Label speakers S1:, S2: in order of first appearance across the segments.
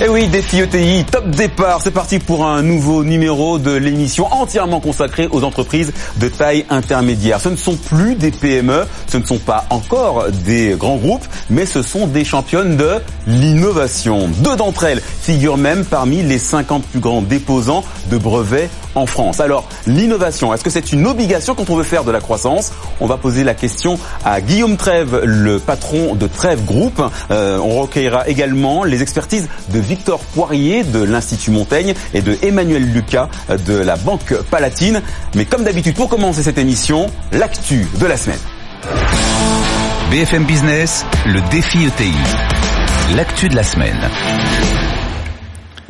S1: Et eh oui, défi ETI, top départ, c'est parti pour un nouveau numéro de l'émission entièrement consacrée aux entreprises de taille intermédiaire. Ce ne sont plus des PME, ce ne sont pas encore des grands groupes, mais ce sont des championnes de l'innovation. Deux d'entre elles figurent même parmi les 50 plus grands déposants de brevets en France. Alors, l'innovation, est-ce que c'est une obligation quand on veut faire de la croissance? On va poser la question à Guillaume Trèves, le patron de Trèves Group. Euh, on recueillera également les expertises de Victor Poirier de l'Institut Montaigne et de Emmanuel Lucas de la Banque Palatine. Mais comme d'habitude, pour commencer cette émission, l'actu de la semaine.
S2: BFM Business, le défi ETI. L'actu de la semaine.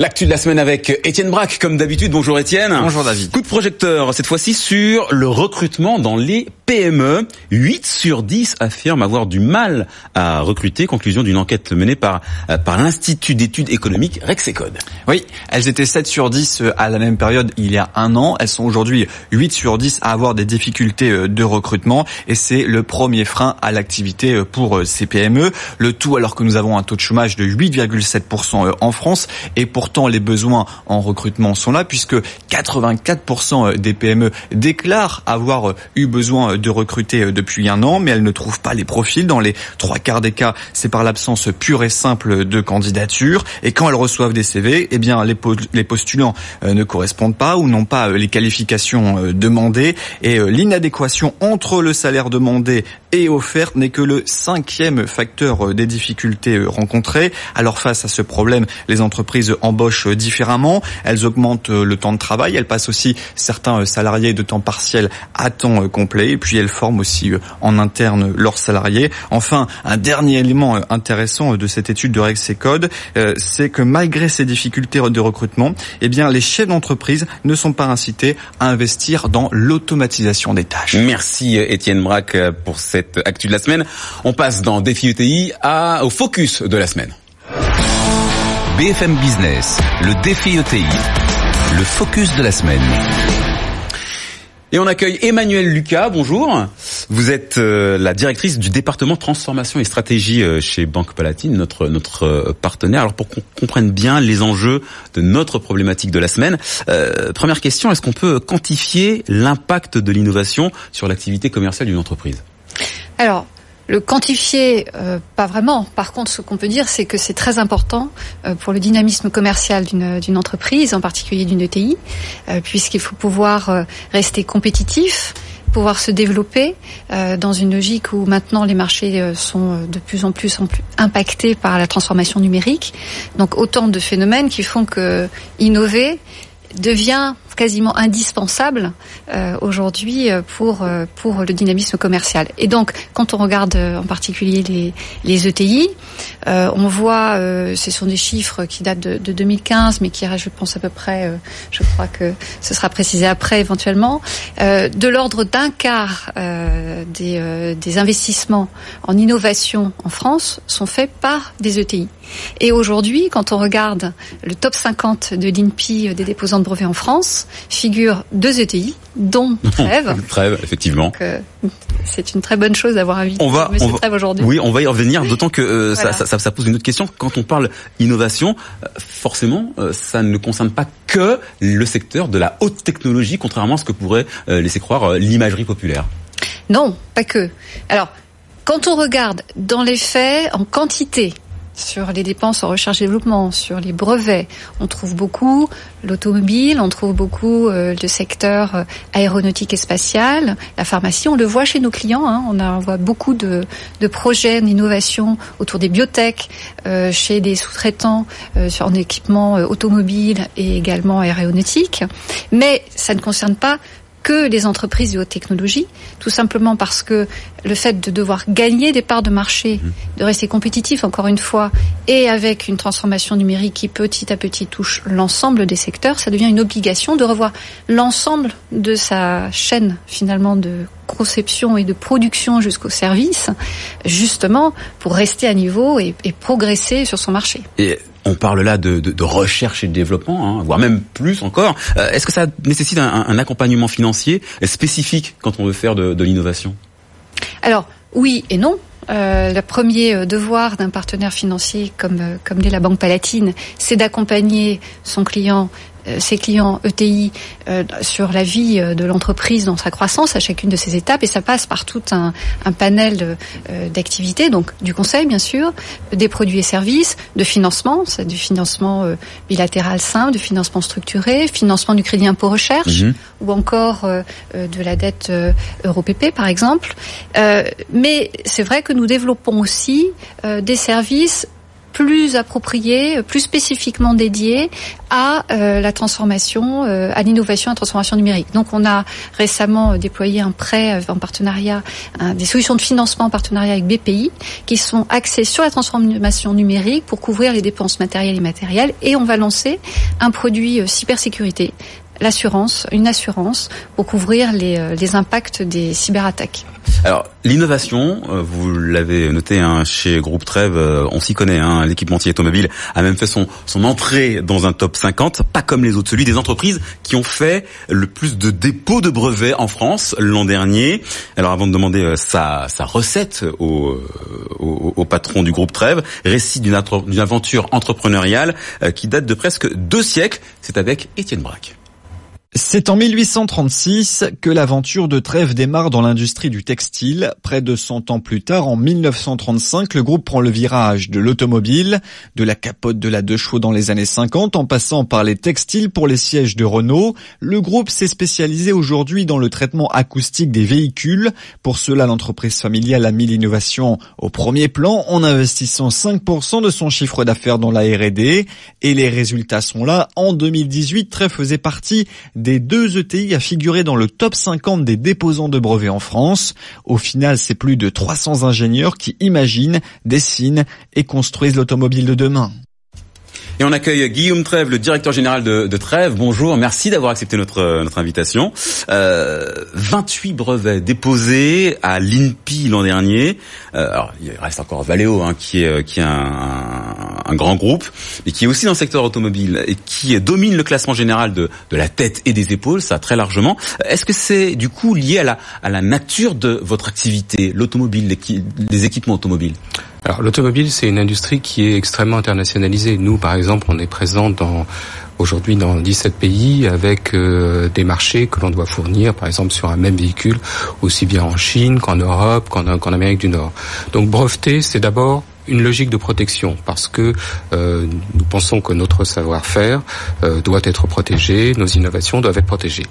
S1: L'actu de la semaine avec Étienne Braque, comme d'habitude. Bonjour Étienne.
S3: Bonjour David.
S1: Coup de projecteur, cette fois-ci sur le recrutement dans les PME. 8 sur 10 affirment avoir du mal à recruter. Conclusion d'une enquête menée par, euh, par l'Institut d'études économiques Rexecode.
S3: Oui, elles étaient 7 sur 10 euh, à la même période il y a un an. Elles sont aujourd'hui 8 sur 10 à avoir des difficultés euh, de recrutement. Et c'est le premier frein à l'activité pour ces PME. Le tout alors que nous avons un taux de chômage de 8,7% en France. Et pour pourtant les besoins en recrutement sont là puisque 84% des PME déclarent avoir eu besoin de recruter depuis un an, mais elles ne trouvent pas les profils. Dans les trois quarts des cas, c'est par l'absence pure et simple de candidature. Et quand elles reçoivent des CV, eh bien les postulants euh, ne correspondent pas ou n'ont pas euh, les qualifications euh, demandées. Et l'inadéquation entre le salaire demandé et offert n'est que le cinquième facteur des difficultés rencontrées. Alors face à ce problème, les entreprises embauchent différemment, elles augmentent euh, le temps de travail, elles passent aussi certains euh, salariés de temps partiel à temps euh, complet, et puis elles forment aussi en interne leurs salariés. Enfin, un dernier élément intéressant de cette étude de Rexecode, c'est que malgré ces difficultés de recrutement, eh bien les chefs d'entreprise ne sont pas incités à investir dans l'automatisation des tâches.
S1: Merci Étienne Braque pour cette actu de la semaine. On passe dans Défi UTI au focus de la semaine.
S2: BFM Business, le défi ETI, le focus de la semaine.
S1: Et on accueille Emmanuel Lucas, bonjour. Vous êtes euh, la directrice du département transformation et stratégie euh, chez Banque Palatine, notre notre euh, partenaire. Alors pour qu'on comprenne bien les enjeux de notre problématique de la semaine, première question, est-ce qu'on peut quantifier l'impact de l'innovation sur l'activité commerciale d'une entreprise?
S4: Alors, le quantifier, euh, pas vraiment. Par contre, ce qu'on peut dire, c'est que c'est très important euh, pour le dynamisme commercial d'une entreprise, en particulier d'une ETI, euh, puisqu'il faut pouvoir rester compétitif pouvoir se développer dans une logique où maintenant les marchés sont de plus en plus, en plus impactés par la transformation numérique. Donc autant de phénomènes qui font que innover devient quasiment indispensable euh, aujourd'hui euh, pour euh, pour le dynamisme commercial. Et donc, quand on regarde en particulier les les ETI, on voit, ce sont des chiffres qui datent de, de 2015, mais qui, je pense à peu près, je crois que ce sera précisé après éventuellement, de l'ordre d'un quart des des investissements en innovation en France sont faits par des ETI. Et aujourd'hui, quand on regarde le top 50 de l'INPI des déposants de brevets en France, figurent deux ETI, dont Trèves.
S1: Trèves, effectivement.
S4: Euh, c'est une très bonne chose d'avoir invité
S1: on va,
S4: Monsieur Trèves aujourd'hui.
S1: Oui, on va y revenir, d'autant que euh, ça, ça, ça, pose une autre question. Quand on parle innovation, euh, forcément, ça ne concerne pas que le secteur de la haute technologie, contrairement à ce que pourrait laisser croire l'imagerie populaire.
S4: Non, pas que. Alors, quand on regarde dans les faits, en quantité, sur les dépenses en recherche et développement, sur les brevets, on trouve beaucoup l'automobile, on trouve beaucoup euh, le secteur euh, aéronautique et spatial, la pharmacie. On le voit chez nos clients. Hein, on, a, voit beaucoup de, projets d'innovation autour des biotech, euh, chez des sous-traitants en équipement automobile et également aéronautique. Mais ça ne concerne pas que les entreprises de haute technologie, tout simplement parce que le fait de devoir gagner des parts de marché, mmh. de rester compétitif encore une fois, et avec une transformation numérique qui petit à petit touche l'ensemble des secteurs, ça devient une obligation de revoir l'ensemble de sa chaîne finalement de conception et de production jusqu'au service, justement pour rester à niveau et, et progresser sur son marché.
S1: Et on parle là de, recherche et de développement, hein, voire même plus encore. Euh, est-ce que ça nécessite un, accompagnement financier spécifique quand on veut faire de, l'innovation?
S4: Alors oui et non. Euh, le premier devoir d'un partenaire financier comme, comme l'est la Banque Palatine, c'est d'accompagner son client euh, ses clients ETI euh, sur la vie euh, de l'entreprise dans sa croissance à chacune de ces étapes et ça passe par tout un, un panel d'activités, donc du conseil bien sûr, des produits et services, de financement, c'est du financement bilatéral simple, du financement structuré, financement du crédit impôt recherche mhm. ou encore de la dette EuroPP par exemple. mais c'est vrai que nous développons aussi des services plus approprié, plus spécifiquement dédié à euh, la transformation, euh, à l'innovation, à la transformation numérique. Donc on a récemment déployé un prêt en partenariat, des solutions de financement en partenariat avec BPI qui sont axées sur la transformation numérique pour couvrir les dépenses matérielles et immatérielles et on va lancer un produit euh, cybersécurité l'assurance, une assurance pour couvrir euh, les impacts des cyberattaques.
S1: Alors l'innovation, euh, vous l'avez noté hein, chez Groupe Trèves, euh, on s'y connaît. Hein, L'équipementier automobile a même fait son, entrée dans un top 50, pas comme les autres, celui des entreprises qui ont fait le plus de dépôts de brevets en France l'an dernier. Alors avant de demander sa, sa recette au, patron du Groupe Trèves, récit d'une aventure entrepreneuriale qui date de presque deux siècles, c'est avec Étienne Braque.
S5: C'est en 1836 que l'aventure de Trèves démarre dans l'industrie du textile. Près de 100 ans plus tard, en 1935, le groupe prend le virage de l'automobile, de la capote de la deux chevaux dans les années 50, en passant par les textiles pour les sièges de Renault. Le groupe s'est spécialisé aujourd'hui dans le traitement acoustique des véhicules. Pour cela, l'entreprise familiale a mis l'innovation au premier plan en investissant 5% de son chiffre d'affaires dans la R&D. Et les résultats sont là. En 2018, Trèves faisait partie des deux ETI à figurer dans le top 50 des déposants de brevets en France. Au final, c'est plus de 300 ingénieurs qui imaginent, dessinent et construisent l'automobile de demain.
S1: Et on accueille Guillaume Trèves, le directeur général de, Trèves. Bonjour, merci d'avoir accepté notre notre invitation. Euh, 28 brevets déposés à l'INPI l'an dernier. Euh, il reste encore Valeo, hein, qui est qui est un, un, grand groupe, et qui est aussi dans le secteur automobile et qui domine le classement général de, de la tête et des épaules, ça très largement. Est-ce que c'est du coup lié à la à la nature de votre activité, l'automobile, les équipements automobiles?
S6: Alors l'automobile, c'est une industrie qui est extrêmement internationalisée. Nous, par exemple, on est présent dans aujourd'hui dans 17 pays avec euh, des marchés que l'on doit fournir, par exemple sur un même véhicule, aussi bien en Chine qu'en Europe, qu'en Amérique du Nord. Donc breveter, c'est d'abord une logique de protection parce que euh, nous pensons que notre savoir-faire euh, doit être protégé, nos innovations doivent être protégées.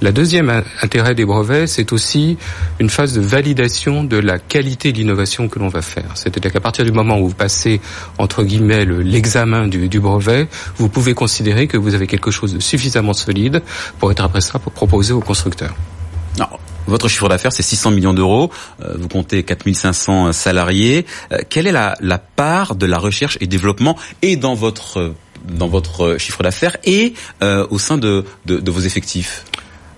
S6: La deuxième intérêt des brevets, c'est aussi une phase de validation de la qualité de l'innovation que l'on va faire. C'est-à-dire qu'à partir du moment où vous passez entre guillemets l'examen du, brevet, vous pouvez considérer que vous avez quelque chose de suffisamment solide pour être après ça pour proposer aux constructeurs.
S1: Non. Votre chiffre d'affaires, c'est 600 millions d'euros. Euh, vous comptez 4500 salariés. Euh, quelle est la, part de la recherche et développement et dans votre chiffre d'affaires et euh, au sein de vos effectifs?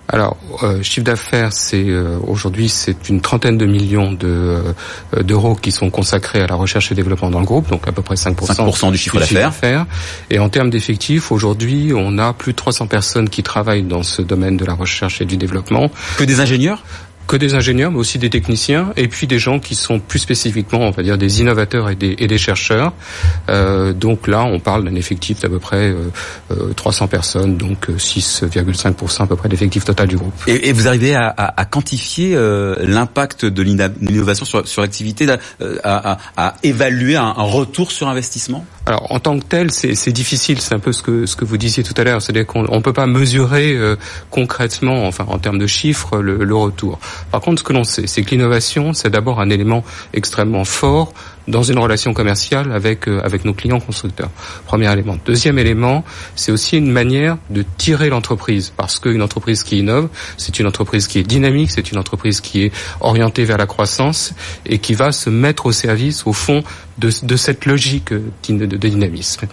S6: Alors, euh, chiffre d'affaires, c'est euh, aujourd'hui c'est une trentaine de millions de euh, d'euros qui sont consacrés à la recherche et développement dans le groupe, donc à peu près 5%,
S1: du chiffre d'affaires.
S6: Et en termes d'effectifs, aujourd'hui, on a plus de 300 personnes qui travaillent dans ce domaine de la recherche et du développement.
S1: Que des ingénieurs?
S6: Que des ingénieurs, mais aussi des techniciens, et puis des gens qui sont plus spécifiquement, on va dire, des innovateurs et des, chercheurs. Euh, donc là, on parle d'un effectif d'à peu près euh, 300 euh, personnes, donc 6,5% euh, à peu près d'effectif total du groupe.
S1: Et, vous arrivez à, quantifier l'impact de l'innovation sur, sur l'activité, à, évaluer un, retour sur investissement?
S6: Alors, en tant que tel, c'est difficile. C'est un peu ce que vous disiez tout à l'heure, c'est-à-dire qu'on ne peut pas mesurer concrètement, enfin en termes de chiffres, le, le retour. Par contre, ce que l'on sait, c'est que l'innovation, c'est d'abord un élément extrêmement fort dans une relation commerciale avec euh, avec nos clients constructeurs. Premier élément. Deuxième élément, c'est aussi une manière de tirer l'entreprise parce qu'une entreprise qui innove, c'est une entreprise qui est dynamique, c'est une entreprise qui est orientée vers la croissance et qui va se mettre au service au fond de, de cette logique de, de, dynamisme.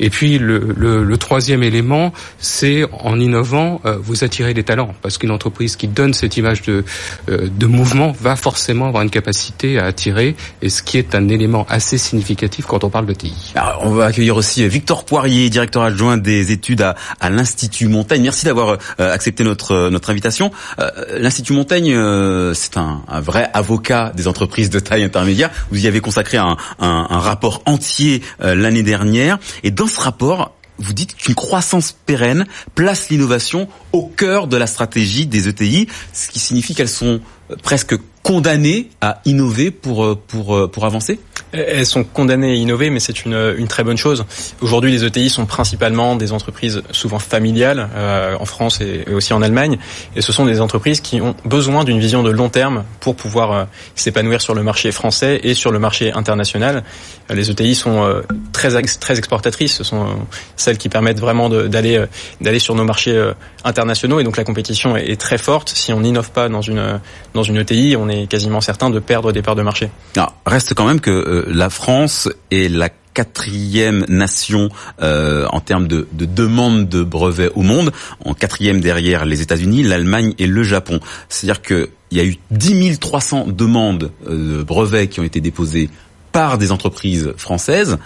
S6: Et puis le, le, le troisième élément, c'est en innovant, euh, vous attirez des talents parce qu'une entreprise qui donne cette image de euh, de mouvement va forcément avoir une capacité à attirer et ce qui est un élément assez significatif quand on parle de TI.
S1: Alors, on va accueillir aussi Victor Poirier, directeur adjoint des études à, à l'Institut Montaigne. Merci d'avoir euh, accepté notre notre invitation. Euh, L'Institut Montaigne, euh, c'est un, un, vrai avocat des entreprises de taille intermédiaire. Vous y avez consacré un, un, un rapport entier l'année dernière. Et dans ce rapport, vous dites qu'une croissance pérenne place l'innovation au cœur de la stratégie des ETI, ce qui signifie qu'elles sont presque condamnées à innover pour, pour, pour avancer
S7: elles sont condamnées à innover, mais c'est une, une très bonne chose. Aujourd'hui, les ETI sont principalement des entreprises souvent familiales euh, en France et, aussi en Allemagne, et ce sont des entreprises qui ont besoin d'une vision de long terme pour pouvoir euh, s'épanouir sur le marché français et sur le marché international. Euh, les ETI sont euh, très très exportatrices, ce sont euh, celles qui permettent vraiment d'aller d'aller sur nos marchés internationaux, et donc la compétition est, très forte. Si on n'innove pas dans une une ETI, on est quasiment certain de perdre des parts de marché.
S1: Alors, reste quand même que la France est la quatrième nation euh, en termes de, de demande de brevets au monde, en quatrième derrière les États-Unis, l'Allemagne et le Japon. C'est-à-dire qu'il y a eu 10 300 demandes euh, de brevets qui ont été déposées par des entreprises françaises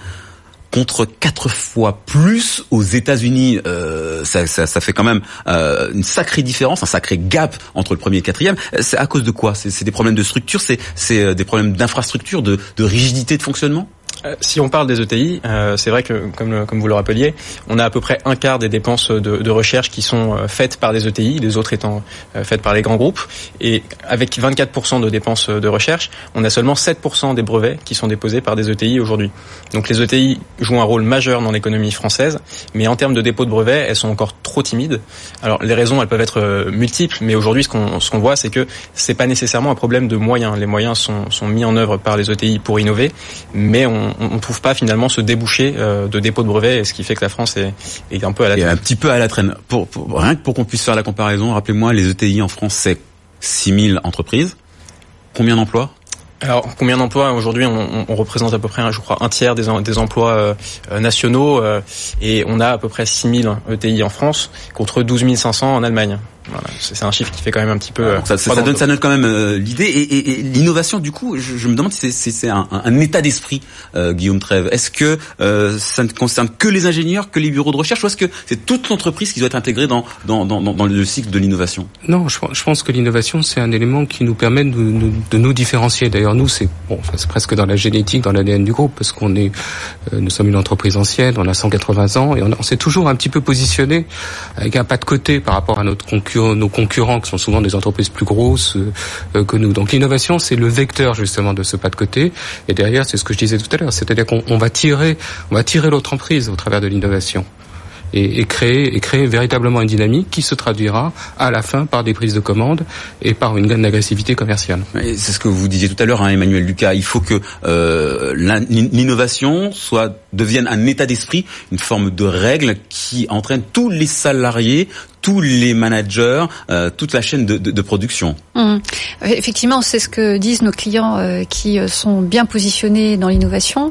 S1: contre quatre fois plus aux États-Unis. Euh, ça, fait quand même euh, une sacrée différence, un sacré gap entre le premier et le quatrième. C'est à cause de quoi? C'est des problèmes de structure, c'est euh, des problèmes d'infrastructure, de, rigidité de fonctionnement?
S7: euh, si on parle des ETI, euh, c'est vrai que, comme, vous le rappeliez, on a à peu près un quart des dépenses de, de recherche qui sont euh, faites par des ETI, les autres étant faites par les grands groupes. Et avec 24% de dépenses de recherche, on a seulement 7% des brevets qui sont déposés par des ETI aujourd'hui. Donc les ETI jouent un rôle majeur dans l'économie française, mais en termes de dépôt de brevets, elles sont encore trop timides. Alors les raisons, elles peuvent être multiples, mais aujourd'hui, ce qu'on ce qu'on voit, c'est que c'est pas nécessairement un problème de moyens. Les moyens sont, sont mis en œuvre par les ETI pour innover, mais on on ne trouve pas finalement ce débouché euh, de dépôt de brevets, ce qui fait que la France est, est un peu à la traîne.
S1: un petit peu à la traîne. Pour, rien que pour qu'on puisse faire la comparaison, rappelez-moi, les ETI en France, c'est 6000 entreprises. Combien d'emplois?
S7: Alors, combien d'emplois aujourd'hui on, on, représente à peu près, je crois, un tiers des, des emplois euh, nationaux euh, et on a à peu près 6000 ETI en France contre 12 500 en Allemagne. Voilà, c'est un chiffre qui fait quand même un petit peu.
S1: ça, ça, donne, ça donne quand même euh, l'idée et, et, et l'innovation. Du coup, je, je, me demande si c'est un, un, état d'esprit, euh, Guillaume Trèves. Est-ce que euh, ça ne concerne que les ingénieurs, que les bureaux de recherche, ou est-ce que c'est toute l'entreprise qui doit être intégrée dans dans, dans, dans le cycle de l'innovation?
S6: Non, je, je, pense que l'innovation c'est un élément qui nous permet de, de, de nous différencier. D'ailleurs, nous c'est bon, enfin, c'est presque dans la génétique, dans l'ADN du groupe, parce qu'on est, euh, nous sommes une entreprise ancienne, on a 180 ans et on, s'est toujours un petit peu positionné avec un pas de côté par rapport à notre concurrent nos concurrents, qui sont souvent des entreprises plus grosses euh, que nous. Donc l'innovation, c'est le vecteur justement de ce pas de côté. Et derrière, c'est ce que je disais tout à l'heure, c'est-à-dire qu'on va tirer, on va tirer l'autre emprise au travers de l'innovation et, créer véritablement une dynamique qui se traduira à la fin par des prises de commandes et par une gaine d'agressivité commerciale.
S1: C'est ce que vous disiez tout à l'heure, hein, Emmanuel Lucas. Il faut que euh, l'innovation soit devienne un état d'esprit, une forme de règle qui entraîne tous les salariés, tous les managers, euh, toute la chaîne de, production.
S4: Mmh. Effectivement, c'est ce que disent nos clients euh, qui euh, sont bien positionnés dans l'innovation.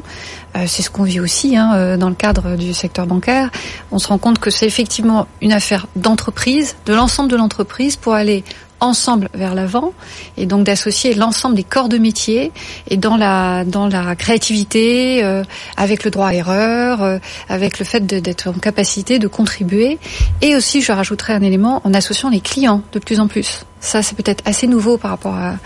S4: C'est ce qu'on vit aussi hein, dans le cadre du secteur bancaire. On se rend compte que c'est effectivement une affaire d'entreprise, de l'ensemble de l'entreprise, pour aller ensemble vers l'avant et donc d'associer l'ensemble des corps de métier et dans la dans la créativité euh, avec le droit à erreur euh, avec le fait d'être en capacité de contribuer. Et aussi je rajouterai un élément en associant les clients de plus en plus ça c'est peut-être assez nouveau par rapport à,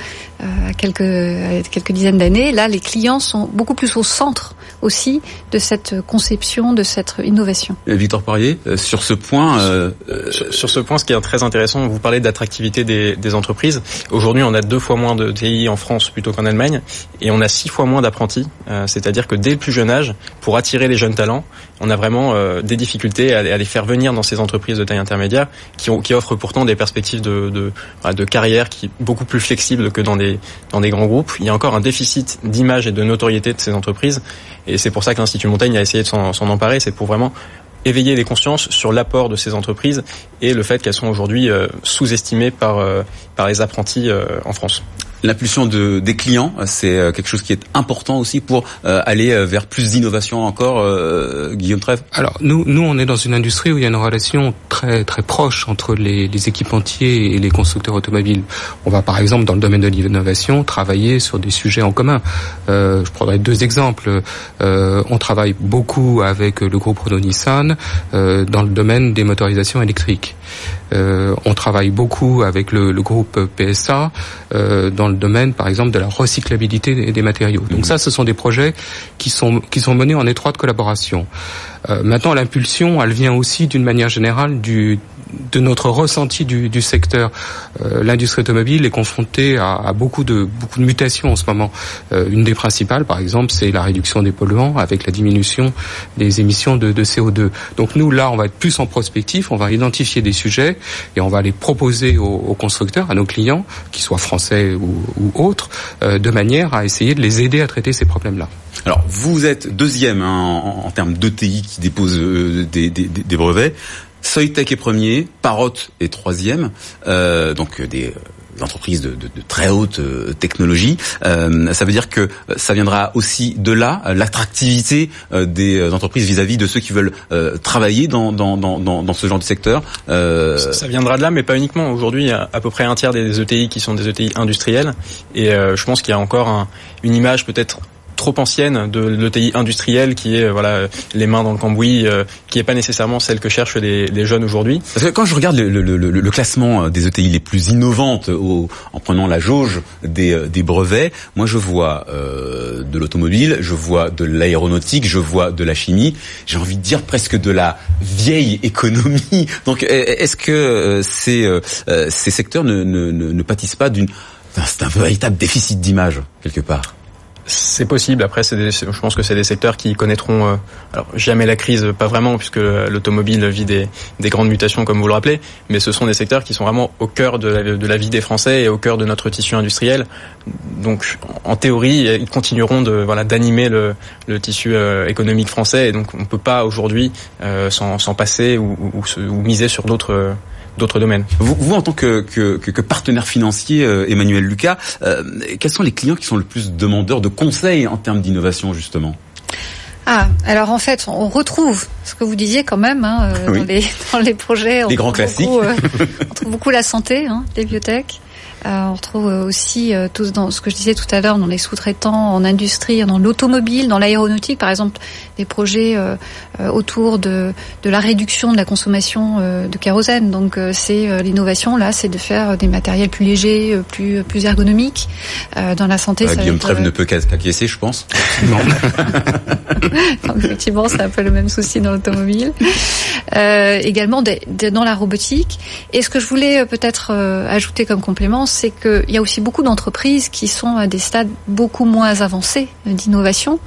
S4: à quelques à quelques dizaines d'années là les clients sont beaucoup plus au centre aussi de cette conception, de cette innovation.
S1: Victor Poirier, euh, sur ce point, euh,
S7: sur, sur, ce point, ce qui est très intéressant, vous parlez d'attractivité des, des, entreprises. Aujourd'hui, on a deux fois moins de TI en France plutôt qu'en Allemagne, et on a six fois moins d'apprentis. Euh, C'est-à-dire que dès le plus jeune âge, pour attirer les jeunes talents, on a vraiment euh, des difficultés à, à, les faire venir dans ces entreprises de taille intermédiaire, qui, ont, qui offrent pourtant des perspectives de, de, de carrière qui beaucoup plus flexibles que dans des dans des grands groupes. Il y a encore un déficit d'image et de notoriété de ces entreprises et c'est pour ça que l'Institut Montaigne a essayé de s'en emparer. C'est pour vraiment éveiller les consciences sur l'apport de ces entreprises et le fait qu'elles sont aujourd'hui euh, sous-estimées par, euh, par les apprentis euh, en France.
S1: L'impulsion de, des clients, c'est euh, quelque chose qui est important aussi pour euh, aller euh, vers plus d'innovation encore, Guillaume Trèves?
S6: Alors nous, nous, on est dans une industrie où il y a une relation très très proche entre les, les équipementiers et les constructeurs automobiles. On va par exemple dans le domaine de l'innovation travailler sur des sujets en commun. Je prendrai deux exemples. On travaille beaucoup avec le groupe Renault-Nissan dans le domaine des motorisations électriques. On travaille beaucoup avec le, le groupe PSA dans le domaine, par exemple, de la recyclabilité des, matériaux. Donc mhm. ça, ce sont des projets qui sont qui sont menés en étroite collaboration. Euh, maintenant, l'impulsion, elle vient aussi d'une manière générale du de notre ressenti du, du secteur. Euh, L'industrie automobile est confrontée à, à, beaucoup de beaucoup de mutations en ce moment. Euh, une des principales, par exemple, c'est la réduction des polluants avec la diminution des émissions de, de, CO2. Donc nous, là, on va être plus en prospectif, on va identifier des sujets et on va les proposer aux, constructeurs, à nos clients, qu'ils soient français ou, autres, euh, de manière à essayer de les aider à traiter ces problèmes-là.
S1: Alors, vous êtes deuxième hein, en, termes d'ETI qui dépose euh, des, brevets. Soitec est premier, Parrot est troisième, euh, donc des entreprises de, de, de, très haute euh, technologie. Euh, ça veut dire que ça viendra aussi de là, l'attractivité des entreprises vis-à-vis de ceux qui veulent travailler dans, dans, dans, dans, ce genre de secteur.
S7: Ça viendra de là, mais pas uniquement. Aujourd'hui, il y a à peu près un tiers des ETI qui sont des ETI industriels, et je pense qu'il y a encore un, une image peut-être trop ancienne de l'ETI industrielle qui est voilà les mains dans le cambouis, euh, qui est pas nécessairement celle que cherchent les, jeunes aujourd'hui.
S1: Parce que quand je regarde le, classement euh, des ETI les plus innovantes en prenant la jauge des, euh, brevets, moi je vois euh, de l'automobile, je vois de l'aéronautique, je vois de la chimie, j'ai envie de dire presque de la vieille économie. Donc est-ce que ces, secteurs ne pâtissent pas d'une c'est un véritable déficit d'image quelque part?
S7: C'est possible. Après, c'est je pense que c'est des secteurs qui connaîtront euh, alors jamais la crise, pas vraiment, puisque l'automobile vit des, des, grandes mutations, comme vous le rappelez. Mais ce sont des secteurs qui sont vraiment au cœur de la, vie des Français et au cœur de notre tissu industriel. Donc, en théorie, ils continueront de voilà d'animer le, le, tissu euh, économique français. Et donc, on peut pas aujourd'hui euh, s'en passer ou, miser sur d'autres d'autres domaines.
S1: Vous, vous, en tant que, que, que partenaire financier, euh, Emmanuel Lucas, euh, quels sont les clients qui sont le plus demandeurs de conseils en termes d'innovation justement?
S4: Ah, alors en fait, on retrouve ce que vous disiez quand même hein, euh, dans, les, dans les projets.
S1: Les grands classiques.
S4: Beaucoup, on trouve beaucoup la santé, hein, les biotech. Euh, on retrouve aussi euh, tous dans ce que je disais tout à l'heure, dans les sous-traitants, en industrie, dans l'automobile, dans l'aéronautique, par exemple, des projets euh, autour de, de la réduction de la consommation de kérosène. Donc c'est l'innovation là, c'est de faire des matériels plus légers, plus plus ergonomiques. dans la santé,
S1: ça Guillaume Trèves ne peut qu'acquiescer, je pense.
S4: Non. effectivement, c'est un peu le même souci dans l'automobile. également dans la robotique. Et ce que je voulais peut-être ajouter comme complément, c'est qu'il y a aussi beaucoup d'entreprises qui sont à des stades beaucoup moins avancés d'innovation.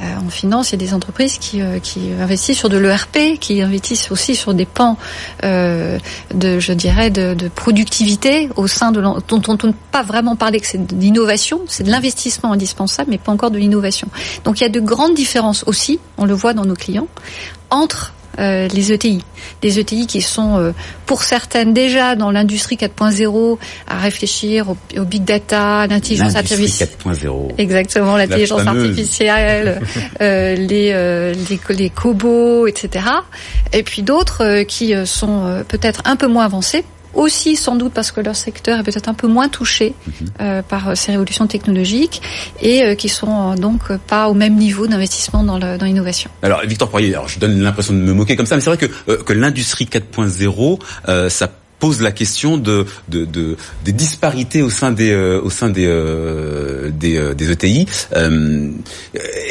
S4: Euh, en finance, il y a des entreprises qui, euh, qui investissent sur de l'ERP, qui investissent aussi sur des pans euh, de, je dirais, de, productivité au sein de dont on ne peut pas vraiment parler que c'est de l'innovation, c'est de l'investissement indispensable, mais pas encore de l'innovation. Donc il y a de grandes différences aussi, on le voit dans nos clients, entre euh, les ETI. Des ETI qui sont, euh, pour certaines, déjà dans l'industrie 4.0, à réfléchir au, big data, l'intelligence artificielle.
S1: 4.0.
S4: Exactement, l'intelligence artificielle, euh, les, les, les cobots, etc. Et puis d'autres qui sont peut-être un peu moins avancés, aussi sans doute parce que leur secteur est peut-être un peu moins touché mhm. euh, par euh, ces révolutions technologiques et euh, qui sont donc pas au même niveau d'investissement dans l'innovation.
S1: Alors Victor Poirier, alors je donne l'impression de me moquer comme ça, mais c'est vrai que, que l'industrie 4.0, ça pose la question de, de, de, des disparités au sein des au sein des des, des, ETI.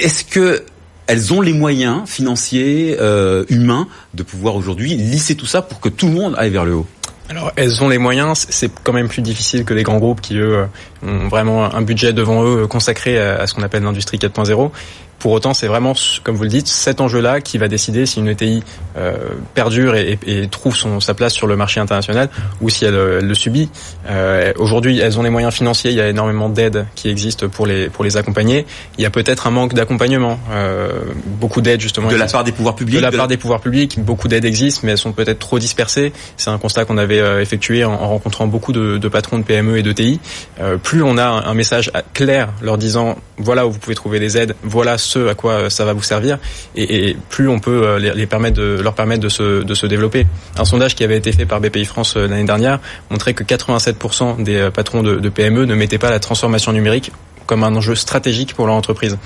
S1: Est-ce que elles ont les moyens financiers, humains, de pouvoir aujourd'hui lisser tout ça pour que tout le monde aille vers le haut?
S7: Alors elles ont les moyens, c'est quand même plus difficile que les grands groupes qui eux ont vraiment un budget devant eux consacré à ce qu'on appelle l'industrie 4.0. Pour autant, c'est vraiment, comme vous le dites, cet enjeu-là qui va décider si une ETI euh, perdure et, et, trouve son, sa place sur le marché international ou si elle, le subit. Euh, Aujourd'hui, elles ont les moyens financiers. Il y a énormément d'aides qui existent pour les pour les accompagner. Il y a peut-être un manque d'accompagnement. Euh, beaucoup d'aides justement.
S1: De la part des pouvoirs publics.
S7: De la part des pouvoirs publics, beaucoup d'aides existent, mais elles sont peut-être trop dispersées. C'est un constat qu'on avait euh, effectué en, en, rencontrant beaucoup de, de, patrons de PME et d'ETI. Euh, plus on a un message clair leur disant voilà où vous pouvez trouver les aides, voilà ce à quoi ça va vous servir, et, plus on peut de, leur permettre de se, développer. Un sondage qui avait été fait par BPI France l'année dernière montrait que 87% des patrons de, PME ne mettaient pas la transformation numérique comme un enjeu stratégique pour leur entreprise.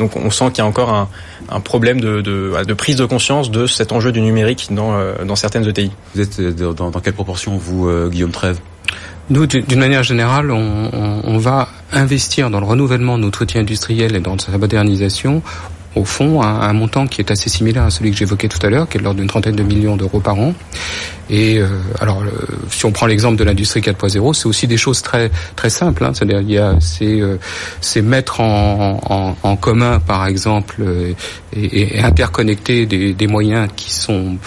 S7: Donc on sent qu'il y a encore un, problème de, prise de conscience de cet enjeu du numérique dans, euh, certaines ETI.
S1: Vous êtes euh, dans, dans quelle proportion, vous, euh, Guillaume Trèves?
S6: Nous, d'une manière générale, on, va investir dans le renouvellement de notre outil industriel et dans sa modernisation au fond un, un, montant qui est assez similaire à celui que j'évoquais tout à l'heure, qui est l'ordre d'une trentaine de millions d'euros par an. Et euh, alors, si on prend l'exemple de l'industrie 4.0, c'est aussi des choses très très simples. Hein. C'est-à-dire, il y a c'est euh, c'est mettre en, en, en, commun, par exemple, euh, et, et, interconnecter des, des, moyens qui sont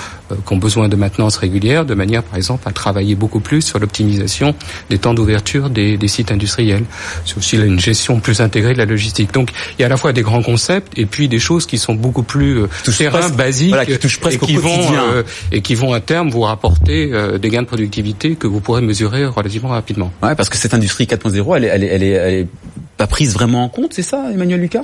S6: qui ont besoin de maintenance régulière, de manière, par exemple, à travailler beaucoup plus sur l'optimisation des temps d'ouverture des, des, sites industriels. C'est aussi une gestion plus intégrée de la logistique. Donc, il y a à la fois des grands concepts et puis des choses qui sont beaucoup plus euh, terrain, basiques,
S1: voilà, qui touchent presque
S6: et qui vont et qui vont à terme vous rapporter euh, des gains de productivité que vous pourrez mesurer relativement rapidement.
S1: Ouais, parce que cette industrie 4.0, elle est, elle, est, elle, est, elle est pas prise vraiment en compte, c'est ça, Emmanuel Lucas?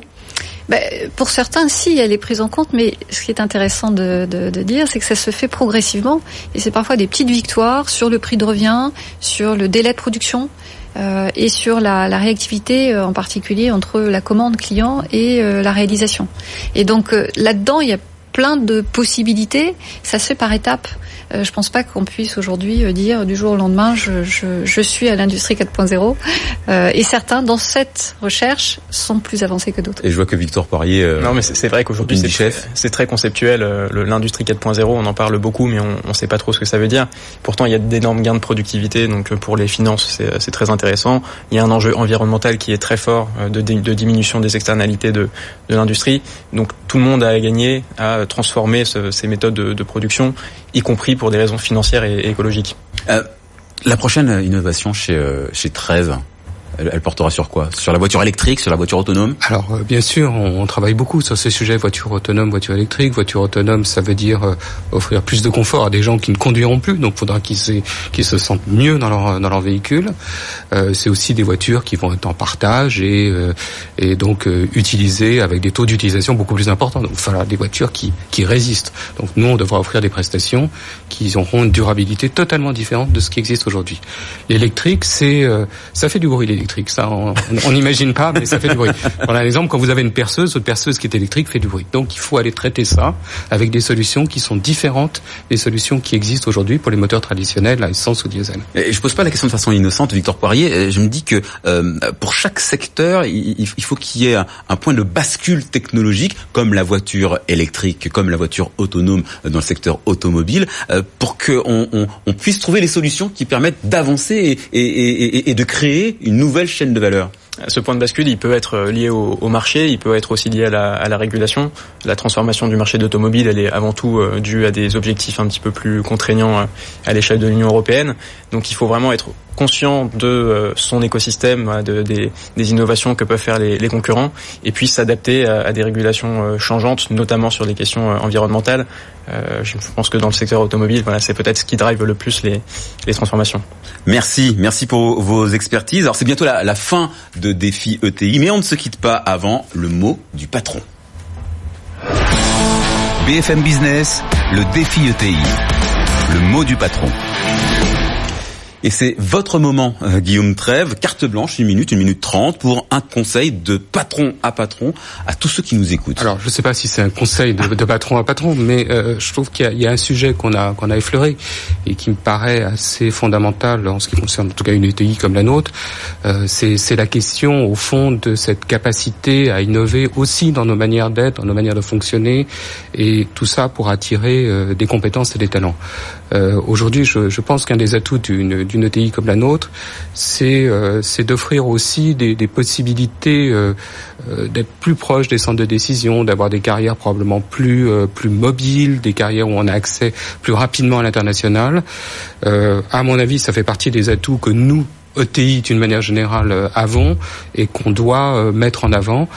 S4: Ben, pour certains, si, elle est prise en compte, mais ce qui est intéressant de, de, de dire, c'est que ça se fait progressivement, et c'est parfois des petites victoires sur le prix de revient, sur le délai de production, euh, et sur la, la réactivité, euh, en particulier entre la commande client et euh, la réalisation. Et donc euh, là-dedans, il y a plein de possibilités. Ça se fait par étapes. Euh, je pense pas qu'on puisse aujourd'hui euh, dire du jour au lendemain je, je, je suis à l'industrie 4.0. Euh, et certains dans cette recherche sont plus avancés que d'autres.
S1: Et je vois que Victor Poirier. Euh,
S7: non, mais c'est vrai qu'aujourd'hui c'est c'est très conceptuel. L'industrie 4.0, on en parle beaucoup, mais on ne sait pas trop ce que ça veut dire. Pourtant, il y a d'énormes gains de productivité. Donc pour les finances, c'est très intéressant. Il y a un enjeu environnemental qui est très fort de, de diminution des externalités de, de l'industrie. Donc tout le monde a à gagner à transformer ce, ces méthodes de, de production, y compris pour des raisons financières et, écologiques.
S1: Euh, la prochaine innovation chez, euh, chez 13, elle, portera sur quoi? Sur la voiture électrique, sur la voiture autonome?
S6: Alors euh, bien sûr, on, travaille beaucoup sur ces sujets voiture autonome, voiture électrique. Voiture autonome, ça veut dire euh, offrir plus de confort à des gens qui ne conduiront plus, donc il faudra qu'ils se, sentent mieux dans leur véhicule. Euh, c'est aussi des voitures qui vont être en partage et donc utilisées avec des taux d'utilisation beaucoup plus importants. Donc voilà, des voitures qui qui résistent. Donc nous, on devra offrir des prestations qui auront une durabilité totalement différente de ce qui existe aujourd'hui. L'électrique, c'est ça fait du bruit ça, on n'imagine pas, mais ça fait du bruit. Voilà un exemple, quand vous avez une perceuse, votre perceuse qui est électrique fait du bruit. Donc il faut aller traiter ça avec des solutions qui sont différentes des solutions qui existent aujourd'hui pour les moteurs traditionnels à essence ou diesel.
S1: Et je pose pas la question de façon innocente, Victor Poirier. Je me dis que euh, pour chaque secteur, il, faut qu'il y ait un, point de bascule technologique, comme la voiture électrique, comme la voiture autonome dans le secteur automobile, euh, pour qu'on on, on puisse trouver les solutions qui permettent d'avancer et, et, et, et de créer une nouvelle chaîne de valeur
S7: ce point de bascule, il peut être lié au, marché, il peut être aussi lié à la, régulation. La transformation du marché d'automobile, elle est avant tout euh, due à des objectifs un petit peu plus contraignants euh, à l'échelle de l'Union européenne. Donc il faut vraiment être conscient de euh, son écosystème, de, des, innovations que peuvent faire les, concurrents, et puis s'adapter à, des régulations changeantes, notamment sur les questions environnementales. je pense que dans le secteur automobile, voilà, c'est peut-être ce qui drive le plus les, transformations.
S1: Merci, merci pour vos expertises. Alors c'est bientôt la fin de défi ETI, mais on ne se quitte pas avant le mot du patron.
S2: BFM Business, le défi ETI, le mot du patron.
S1: Et c'est votre moment, euh, Guillaume Trève, carte blanche, une minute, une minute trente, pour un conseil de patron à patron à tous ceux qui nous écoutent.
S6: Alors, je ne sais pas si c'est un conseil de, patron à patron, mais euh, je trouve qu'il y, a un sujet qu'on a effleuré et qui me paraît assez fondamental en ce qui concerne en tout cas une ETI comme la nôtre. Euh, c'est la question, au fond, de cette capacité à innover aussi dans nos manières d'être, dans nos manières de fonctionner, et tout ça pour attirer des compétences et des talents. Euh, aujourd'hui, je, je, pense qu'un des atouts d'une ETI comme la nôtre, c'est euh, d'offrir aussi des, des possibilités euh, euh, d'être plus proche des centres de décision, d'avoir des carrières probablement plus euh, plus mobiles, des carrières où on a accès plus rapidement à l'international. Euh, à mon avis, ça fait partie des atouts que nous ETI d'une manière générale avons et qu'on doit mettre en avant.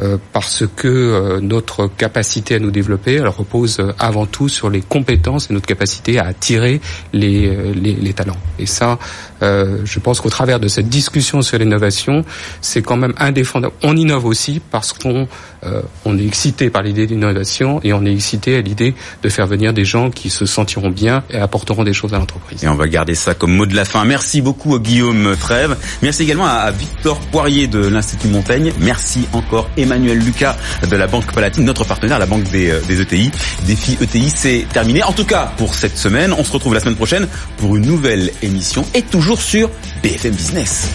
S6: Euh, parce que euh, notre capacité à nous développer, repose avant tout sur les compétences et notre capacité à attirer les, les, les talents. Et ça, je pense qu'au travers de cette discussion sur l'innovation, c'est quand même indéfendable. On innove aussi parce qu'on on est excité par l'idée d'innovation et on est excité à l'idée de faire venir des gens qui se sentiront bien et apporteront des choses à l'entreprise.
S1: Et on va garder ça comme mot de la fin. Merci beaucoup Guillaume Trèves. Merci également à Victor Poirier de l'Institut Montaigne. Merci encore Emmanuel Lucas de la Banque Palatine, notre partenaire, la Banque des, euh, des ETI. Défi ETI, c'est terminé. En tout cas, pour cette semaine, on se retrouve la semaine prochaine pour une nouvelle émission et toujours sur BFM Business.